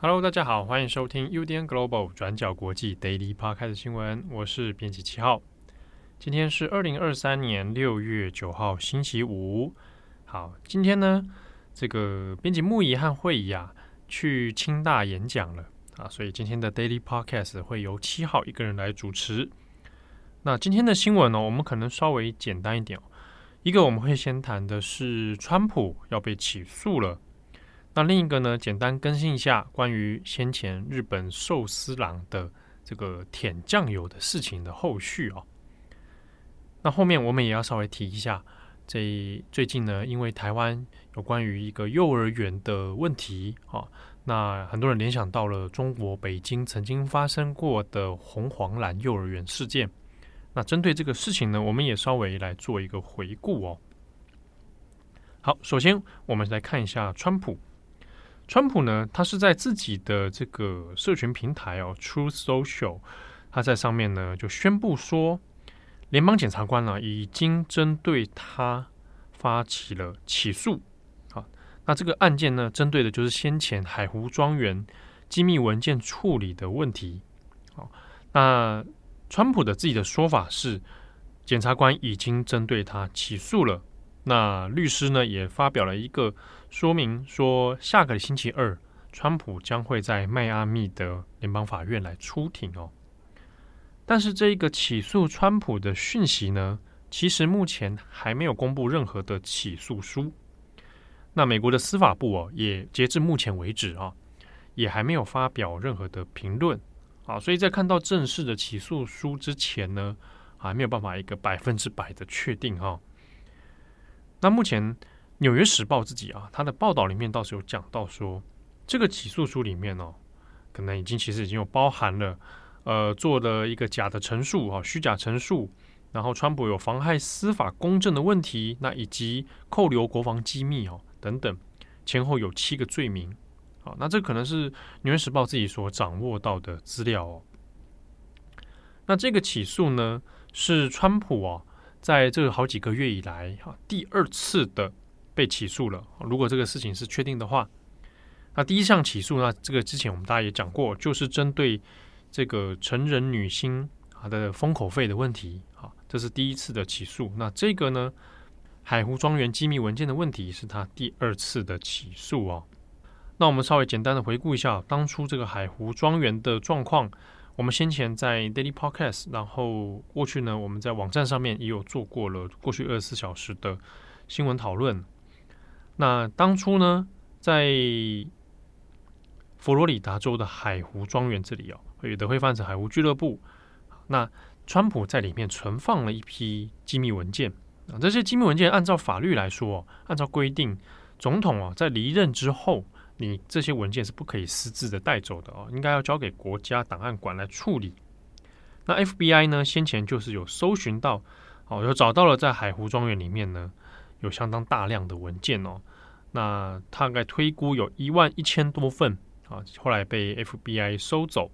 Hello，大家好，欢迎收听 UDN Global 转角国际 Daily Podcast 新闻，我是编辑七号。今天是二零二三年六月九号，星期五。好，今天呢，这个编辑木仪和慧仪啊，去清大演讲了啊，所以今天的 Daily Podcast 会由七号一个人来主持。那今天的新闻呢，我们可能稍微简单一点哦。一个我们会先谈的是川普要被起诉了，那另一个呢，简单更新一下关于先前日本寿司郎的这个舔酱油的事情的后续哦。那后面我们也要稍微提一下。这最近呢，因为台湾有关于一个幼儿园的问题啊，那很多人联想到了中国北京曾经发生过的红黄蓝幼儿园事件。那针对这个事情呢，我们也稍微来做一个回顾哦。好，首先我们来看一下川普。川普呢，他是在自己的这个社群平台哦，Truth Social，他在上面呢就宣布说。联邦检察官呢、已经针对他发起了起诉。好，那这个案件呢，针对的就是先前海湖庄园机密文件处理的问题。好，那川普的自己的说法是，检察官已经针对他起诉了。那律师呢，也发表了一个说明，说下个星期二，川普将会在迈阿密的联邦法院来出庭哦。但是这一个起诉川普的讯息呢，其实目前还没有公布任何的起诉书。那美国的司法部哦，也截至目前为止啊，也还没有发表任何的评论啊。所以在看到正式的起诉书之前呢，还没有办法一个百分之百的确定哈。那目前《纽约时报》自己啊，它的报道里面倒是有讲到说，这个起诉书里面哦，可能已经其实已经有包含了。呃，做了一个假的陈述啊，虚假陈述，然后川普有妨害司法公正的问题，那以及扣留国防机密哦等等，前后有七个罪名。好，那这可能是《纽约时报》自己所掌握到的资料哦。那这个起诉呢，是川普啊，在这好几个月以来哈第二次的被起诉了。如果这个事情是确定的话，那第一项起诉呢，这个之前我们大家也讲过，就是针对。这个成人女星她的封口费的问题，啊，这是第一次的起诉。那这个呢，海湖庄园机密文件的问题是他第二次的起诉哦。那我们稍微简单的回顾一下当初这个海湖庄园的状况。我们先前在 Daily Podcast，然后过去呢，我们在网站上面也有做过了过去二十四小时的新闻讨论。那当初呢，在佛罗里达州的海湖庄园这里哦。有的会翻成海湖俱乐部。那川普在里面存放了一批机密文件啊，这些机密文件按照法律来说，按照规定，总统啊在离任之后，你这些文件是不可以私自的带走的哦，应该要交给国家档案馆来处理。那 FBI 呢，先前就是有搜寻到，哦，有找到了在海湖庄园里面呢，有相当大量的文件哦，那大概推估有一万一千多份啊，后来被 FBI 收走。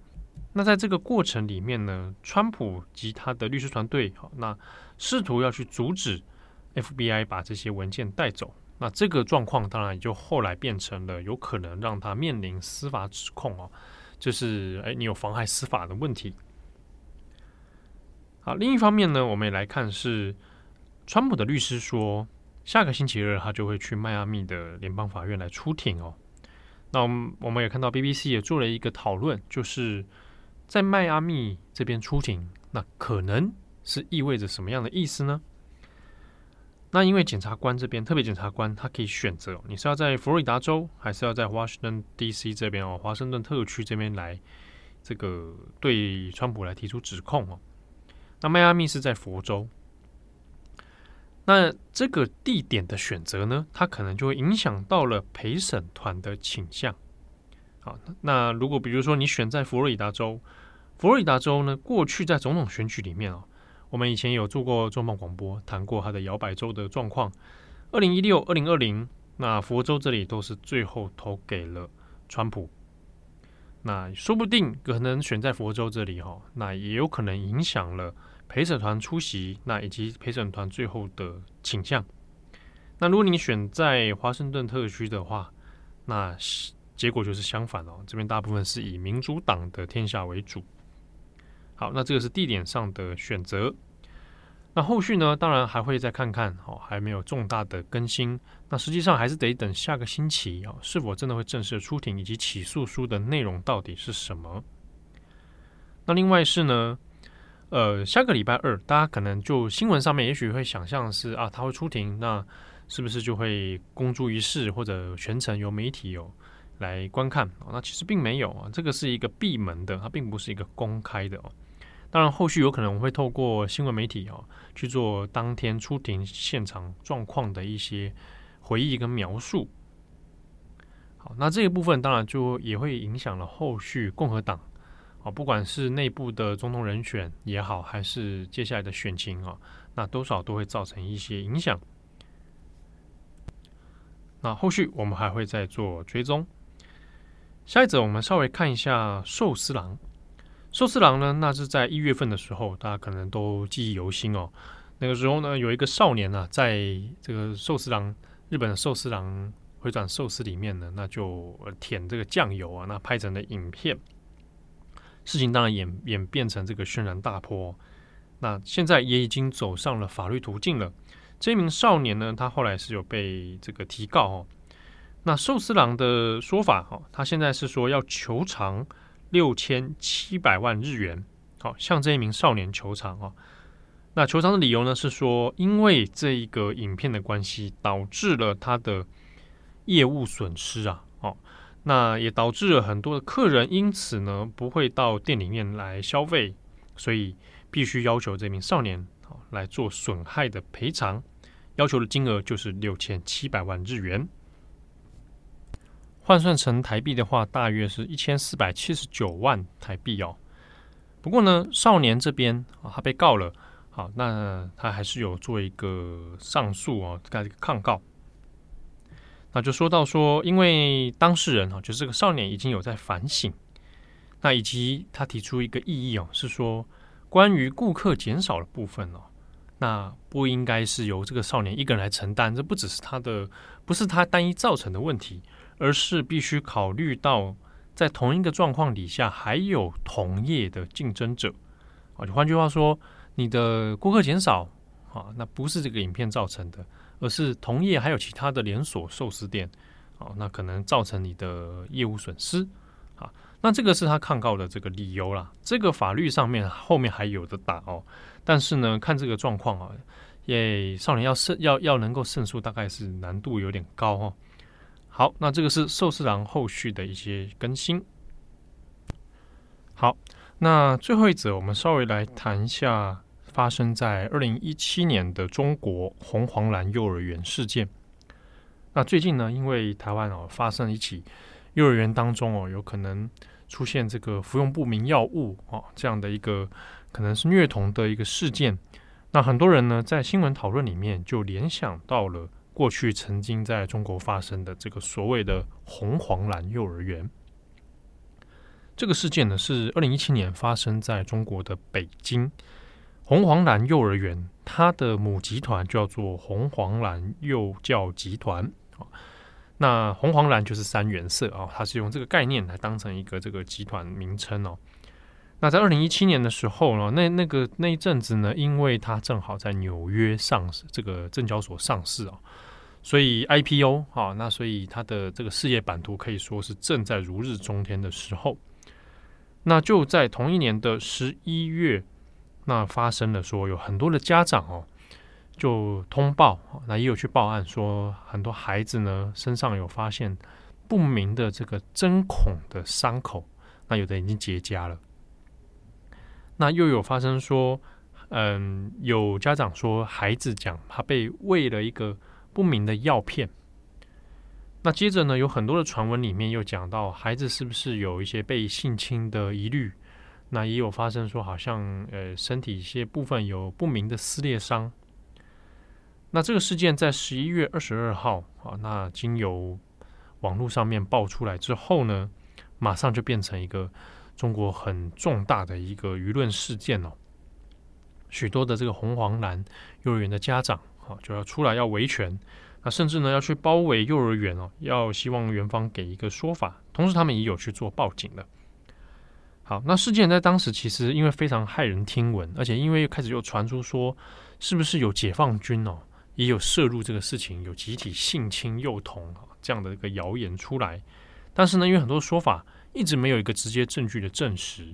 那在这个过程里面呢，川普及他的律师团队，好，那试图要去阻止 FBI 把这些文件带走。那这个状况当然也就后来变成了有可能让他面临司法指控哦，就是哎，你有妨害司法的问题。好，另一方面呢，我们也来看是川普的律师说，下个星期二他就会去迈阿密的联邦法院来出庭哦。那我们我们也看到 BBC 也做了一个讨论，就是。在迈阿密这边出庭，那可能是意味着什么样的意思呢？那因为检察官这边，特别检察官他可以选择，你是要在佛罗里达州，还是要在华盛顿 DC 这边哦，华盛顿特区这边来这个对川普来提出指控哦。那迈阿密是在佛州，那这个地点的选择呢，它可能就会影响到了陪审团的倾向。好，那如果比如说你选在佛罗里达州，佛罗里达州呢，过去在总统选举里面啊，我们以前有做过重磅广播，谈过它的摇摆州的状况。二零一六、二零二零那佛州这里都是最后投给了川普。那说不定可能选在佛州这里哈，那也有可能影响了陪审团出席，那以及陪审团最后的倾向。那如果你选在华盛顿特区的话，那结果就是相反哦，这边大部分是以民主党的天下为主。好，那这个是地点上的选择。那后续呢？当然还会再看看，哦，还没有重大的更新。那实际上还是得等下个星期啊，是否真的会正式出庭，以及起诉书的内容到底是什么？那另外是呢，呃，下个礼拜二，大家可能就新闻上面也许会想象是啊，他会出庭，那是不是就会公诸于世，或者全程由媒体有来观看？那其实并没有啊，这个是一个闭门的，它并不是一个公开的哦。当然，后续有可能我会透过新闻媒体哦去做当天出庭现场状况的一些回忆跟描述。好，那这一部分当然就也会影响了后续共和党啊，不管是内部的总统人选也好，还是接下来的选情啊，那多少都会造成一些影响。那后续我们还会再做追踪。下一则，我们稍微看一下寿司郎。寿司郎呢，那是在一月份的时候，大家可能都记忆犹新哦。那个时候呢，有一个少年呢、啊，在这个寿司郎日本的寿司郎回转寿司里面呢，那就舔这个酱油啊，那拍成的影片。事情当然演演变成这个轩然大波。那现在也已经走上了法律途径了。这一名少年呢，他后来是有被这个提告哦。那寿司郎的说法哈，他现在是说要求偿。六千七百万日元，好，向这一名少年求偿啊。那求偿的理由呢，是说因为这一个影片的关系，导致了他的业务损失啊。哦，那也导致了很多的客人因此呢不会到店里面来消费，所以必须要求这名少年好来做损害的赔偿，要求的金额就是六千七百万日元。换算成台币的话，大约是一千四百七十九万台币哦。不过呢，少年这边啊，他被告了，好，那他还是有做一个上诉哦，盖一个抗告。那就说到说，因为当事人啊，就是这个少年已经有在反省，那以及他提出一个异议哦，是说关于顾客减少的部分哦，那不应该是由这个少年一个人来承担，这不只是他的，不是他单一造成的问题。而是必须考虑到，在同一个状况底下，还有同业的竞争者啊。就换句话说，你的顾客减少啊，那不是这个影片造成的，而是同业还有其他的连锁寿司店哦，那可能造成你的业务损失啊。那这个是他抗告的这个理由啦。这个法律上面后面还有的打哦，但是呢，看这个状况啊，耶少年要胜要要能够胜诉，大概是难度有点高哦。好，那这个是寿司郎后续的一些更新。好，那最后一则，我们稍微来谈一下发生在二零一七年的中国红黄蓝幼儿园事件。那最近呢，因为台湾哦发生一起幼儿园当中哦有可能出现这个服用不明药物哦这样的一个可能是虐童的一个事件，那很多人呢在新闻讨论里面就联想到了。过去曾经在中国发生的这个所谓的红黄蓝幼儿园，这个事件呢是二零一七年发生在中国的北京。红黄蓝幼儿园，它的母集团叫做红黄蓝幼教集团。那红黄蓝就是三原色啊，它是用这个概念来当成一个这个集团名称哦。那在二零一七年的时候呢，那那个那一阵子呢，因为它正好在纽约上市，这个证交所上市啊。所以 IPO 啊，那所以它的这个事业版图可以说是正在如日中天的时候。那就在同一年的十一月，那发生了说有很多的家长哦，就通报，那也有去报案说很多孩子呢身上有发现不明的这个针孔的伤口，那有的已经结痂了。那又有发生说，嗯，有家长说孩子讲他被喂了一个。不明的药片。那接着呢，有很多的传闻里面又讲到孩子是不是有一些被性侵的疑虑？那也有发生说好像呃身体一些部分有不明的撕裂伤。那这个事件在十一月二十二号啊，那经由网络上面爆出来之后呢，马上就变成一个中国很重大的一个舆论事件哦。许多的这个红黄蓝幼儿园的家长啊，就要出来要维权，那甚至呢要去包围幼儿园哦，要希望园方给一个说法。同时，他们也有去做报警的。好，那事件在当时其实因为非常骇人听闻，而且因为又开始又传出说，是不是有解放军哦，也有涉入这个事情，有集体性侵幼童这样的一个谣言出来。但是呢，因为很多说法一直没有一个直接证据的证实。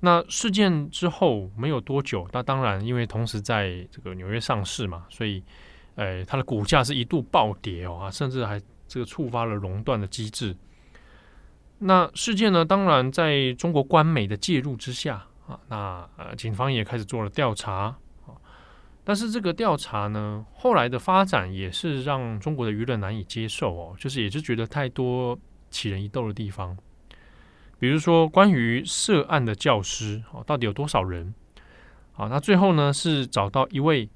那事件之后没有多久，那当然因为同时在这个纽约上市嘛，所以，呃，它的股价是一度暴跌哦啊，甚至还这个触发了熔断的机制。那事件呢，当然在中国官媒的介入之下啊，那呃，警方也开始做了调查啊。但是这个调查呢，后来的发展也是让中国的舆论难以接受哦，就是也是觉得太多起人疑窦的地方。比如说，关于涉案的教师哦，到底有多少人？啊，那最后呢是找到一位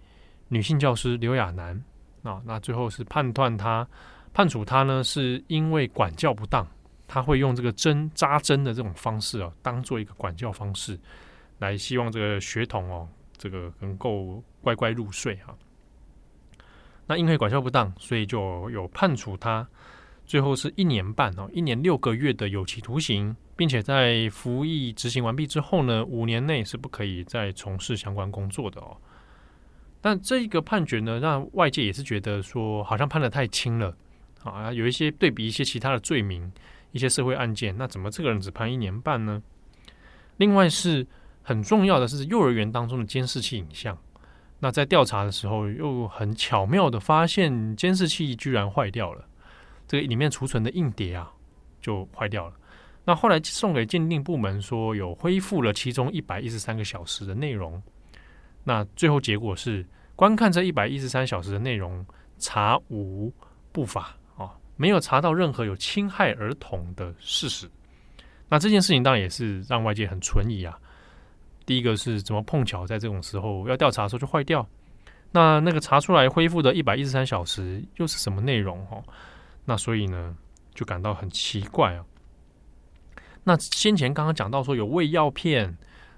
女性教师刘亚楠啊，那最后是判断他判处他呢，是因为管教不当。他会用这个针扎针的这种方式啊，当做一个管教方式，来希望这个学童哦，这个能够乖乖入睡哈。那因为管教不当，所以就有判处他，最后是一年半哦，一年六个月的有期徒刑，并且在服役执行完毕之后呢，五年内是不可以再从事相关工作的哦。但这一个判决呢，让外界也是觉得说，好像判得太轻了啊，有一些对比一些其他的罪名。一些社会案件，那怎么这个人只判一年半呢？另外是很重要的是幼儿园当中的监视器影像，那在调查的时候又很巧妙的发现监视器居然坏掉了，这个里面储存的硬碟啊就坏掉了。那后来送给鉴定部门说有恢复了其中一百一十三个小时的内容，那最后结果是观看这一百一十三小时的内容查无不法。没有查到任何有侵害儿童的事实，那这件事情当然也是让外界很存疑啊。第一个是怎么碰巧在这种时候要调查的时候就坏掉？那那个查出来恢复的一百一十三小时又是什么内容？哦，那所以呢就感到很奇怪啊。那先前刚刚讲到说有喂药片，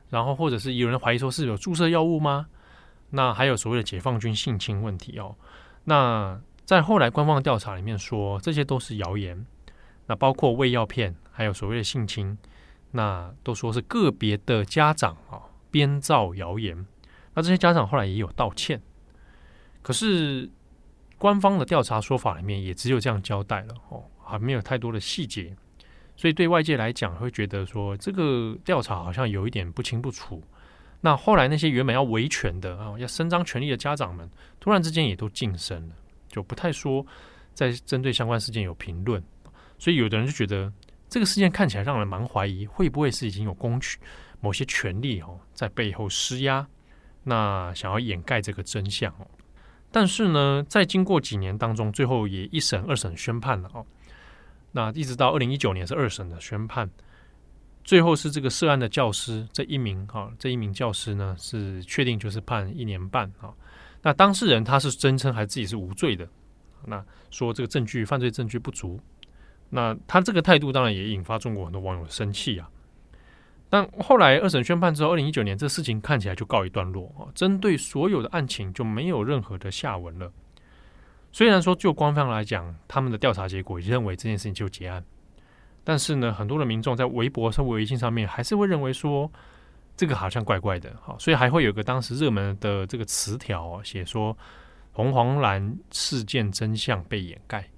然后或者是有人怀疑说是有注射药物吗？那还有所谓的解放军性侵问题哦，那。在后来官方调查里面说，这些都是谣言。那包括喂药片，还有所谓的性侵，那都说是个别的家长啊编造谣言。那这些家长后来也有道歉，可是官方的调查说法里面也只有这样交代了哦，还没有太多的细节。所以对外界来讲，会觉得说这个调查好像有一点不清不楚。那后来那些原本要维权的啊，要伸张权利的家长们，突然之间也都噤声了。就不太说在针对相关事件有评论，所以有的人就觉得这个事件看起来让人蛮怀疑，会不会是已经有公权某些权力哦在背后施压，那想要掩盖这个真相哦。但是呢，在经过几年当中，最后也一审、二审宣判了哦。那一直到二零一九年是二审的宣判，最后是这个涉案的教师这一名哈，这一名教师呢是确定就是判一年半啊。那当事人他是声称还自己是无罪的，那说这个证据犯罪证据不足，那他这个态度当然也引发中国很多网友的生气啊。但后来二审宣判之后，二零一九年这事情看起来就告一段落啊，针对所有的案情就没有任何的下文了。虽然说就官方来讲，他们的调查结果认为这件事情就结案，但是呢，很多的民众在微博上、微信上面还是会认为说。这个好像怪怪的，好，所以还会有个当时热门的这个词条写说“红黄蓝事件真相被掩盖”。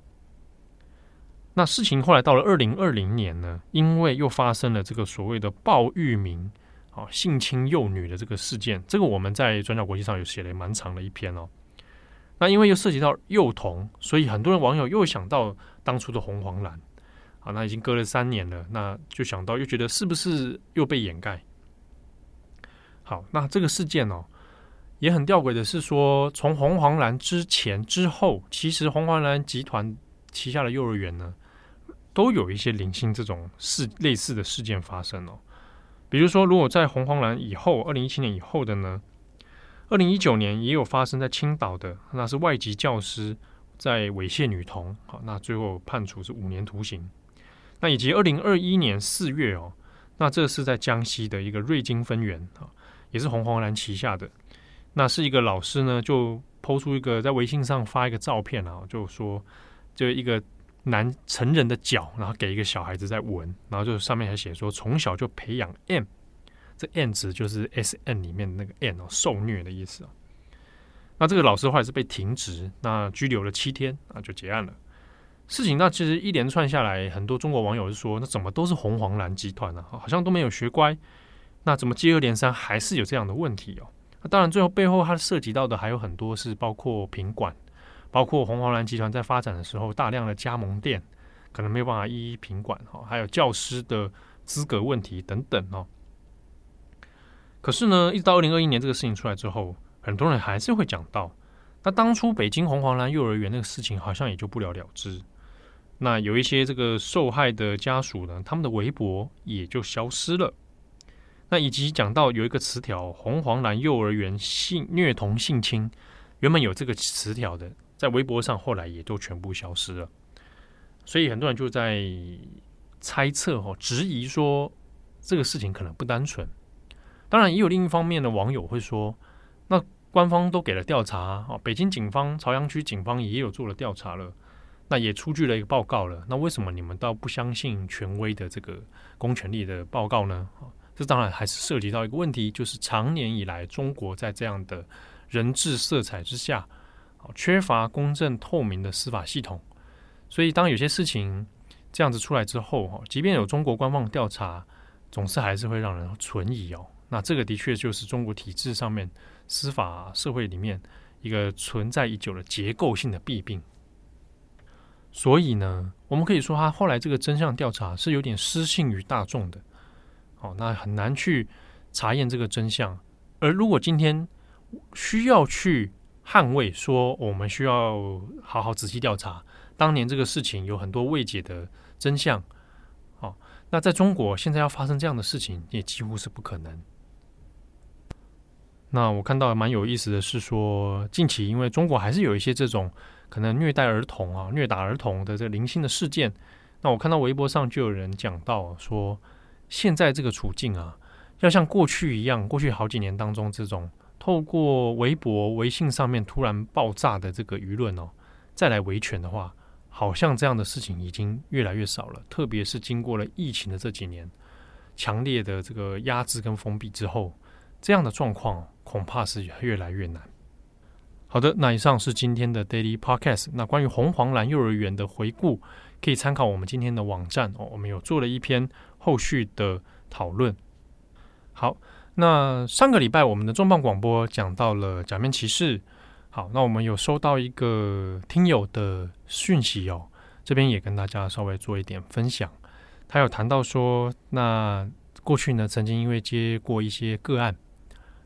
那事情后来到了二零二零年呢，因为又发生了这个所谓的鲍玉明啊性侵幼女的这个事件，这个我们在转角国际上有写了蛮长的一篇哦。那因为又涉及到幼童，所以很多人网友又想到当初的红黄蓝啊，那已经隔了三年了，那就想到又觉得是不是又被掩盖？好，那这个事件哦，也很吊诡的是说，从红黄蓝之前之后，其实红黄蓝集团旗下的幼儿园呢，都有一些零星这种事类似的事件发生哦。比如说，如果在红黄蓝以后，二零一七年以后的呢，二零一九年也有发生在青岛的，那是外籍教师在猥亵女童，好，那最后判处是五年徒刑。那以及二零二一年四月哦，那这是在江西的一个瑞金分园啊，也是红黄蓝旗下的。那是一个老师呢，就抛出一个在微信上发一个照片啊，就说就一个男成人的脚，然后给一个小孩子在闻，然后就上面还写说从小就培养 M，这 M 值就是 S N 里面那个 n 哦，受虐的意思啊。那这个老师后来是被停职，那拘留了七天啊，就结案了。事情那其实一连串下来，很多中国网友是说，那怎么都是红黄蓝集团呢？好像都没有学乖，那怎么接二连三还是有这样的问题哦？那当然，最后背后它涉及到的还有很多是包括品管，包括红黄蓝集团在发展的时候大量的加盟店，可能没有办法一一品管哈，还有教师的资格问题等等哦。可是呢，一直到二零二一年这个事情出来之后，很多人还是会讲到，那当初北京红黄蓝幼儿园那个事情好像也就不了了之。那有一些这个受害的家属呢，他们的微博也就消失了。那以及讲到有一个词条“红黄蓝幼儿园性虐童性侵”，原本有这个词条的，在微博上后来也都全部消失了。所以很多人就在猜测哦，质疑说这个事情可能不单纯。当然，也有另一方面的网友会说，那官方都给了调查哦，北京警方、朝阳区警方也有做了调查了。那也出具了一个报告了，那为什么你们倒不相信权威的这个公权力的报告呢？这当然还是涉及到一个问题，就是长年以来中国在这样的人治色彩之下，缺乏公正透明的司法系统，所以当有些事情这样子出来之后，哈，即便有中国官方调查，总是还是会让人存疑哦。那这个的确就是中国体制上面司法社会里面一个存在已久的结构性的弊病。所以呢，我们可以说，他后来这个真相调查是有点失信于大众的，哦，那很难去查验这个真相。而如果今天需要去捍卫，说我们需要好好仔细调查当年这个事情有很多未解的真相，哦，那在中国现在要发生这样的事情，也几乎是不可能。那我看到蛮有意思的是说，近期因为中国还是有一些这种。可能虐待儿童啊，虐打儿童的这个零星的事件，那我看到微博上就有人讲到说，现在这个处境啊，要像过去一样，过去好几年当中这种透过微博、微信上面突然爆炸的这个舆论哦，再来维权的话，好像这样的事情已经越来越少了。特别是经过了疫情的这几年，强烈的这个压制跟封闭之后，这样的状况恐怕是越来越难。好的，那以上是今天的 Daily Podcast。那关于红黄蓝幼儿园的回顾，可以参考我们今天的网站哦。我们有做了一篇后续的讨论。好，那上个礼拜我们的重磅广播讲到了假面骑士。好，那我们有收到一个听友的讯息哦，这边也跟大家稍微做一点分享。他有谈到说，那过去呢，曾经因为接过一些个案，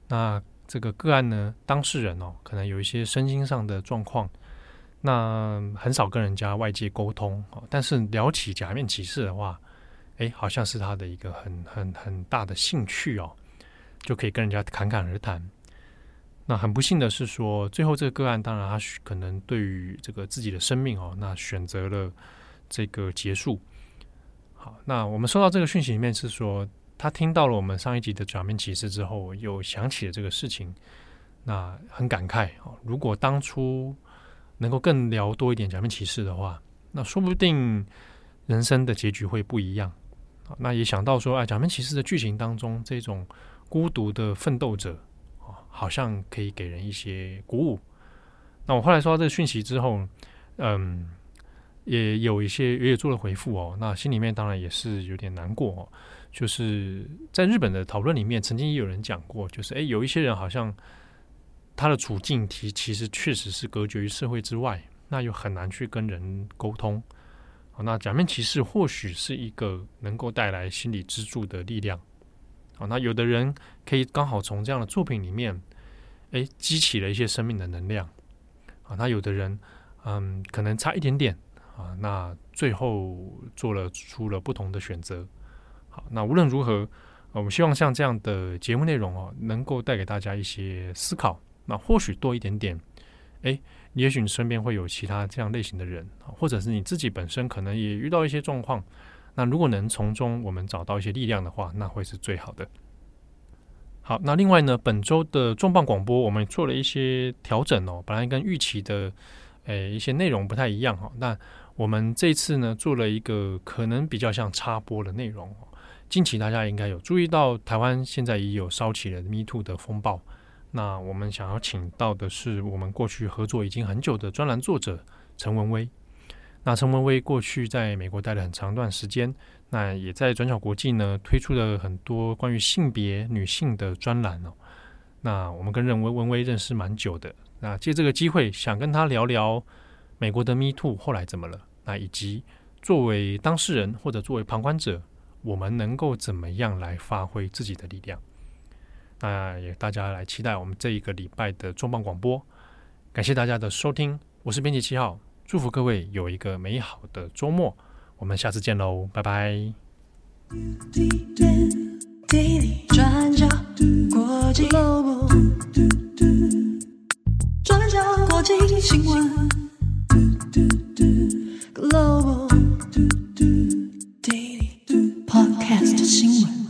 那。这个个案呢，当事人哦，可能有一些身心上的状况，那很少跟人家外界沟通哦。但是聊起假面骑士的话，哎，好像是他的一个很很很大的兴趣哦，就可以跟人家侃侃而谈。那很不幸的是说，最后这个个案，当然他可能对于这个自己的生命哦，那选择了这个结束。好，那我们收到这个讯息里面是说。他听到了我们上一集的假面骑士之后，又想起了这个事情，那很感慨哦。如果当初能够更聊多一点假面骑士的话，那说不定人生的结局会不一样。那也想到说，哎，假面骑士的剧情当中，这种孤独的奋斗者好像可以给人一些鼓舞。那我后来收到这个讯息之后，嗯，也有一些也有做了回复哦。那心里面当然也是有点难过哦。就是在日本的讨论里面，曾经也有人讲过，就是诶，有一些人好像他的处境其其实确实是隔绝于社会之外，那又很难去跟人沟通。好，那假面骑士或许是一个能够带来心理支柱的力量。好，那有的人可以刚好从这样的作品里面，诶，激起了一些生命的能量。啊，那有的人，嗯，可能差一点点啊，那最后做了出了不同的选择。好那无论如何，我们希望像这样的节目内容哦，能够带给大家一些思考。那或许多一点点，哎，也许你身边会有其他这样类型的人，或者是你自己本身可能也遇到一些状况。那如果能从中我们找到一些力量的话，那会是最好的。好，那另外呢，本周的重磅广播我们做了一些调整哦，本来跟预期的诶一些内容不太一样哈。那我们这次呢做了一个可能比较像插播的内容。近期大家应该有注意到，台湾现在已有烧起了 Me Too 的风暴。那我们想要请到的是我们过去合作已经很久的专栏作者陈文威。那陈文威过去在美国待了很长一段时间，那也在转角国际呢推出了很多关于性别女性的专栏哦。那我们跟任文文威认识蛮久的，那借这个机会想跟他聊聊美国的 Me Too 后来怎么了，那以及作为当事人或者作为旁观者。我们能够怎么样来发挥自己的力量？那也大家来期待我们这一个礼拜的重磅广播，感谢大家的收听，我是编辑七号，祝福各位有一个美好的周末，我们下次见喽，拜拜。转角国际转角国际新闻，Global Podcast 新闻。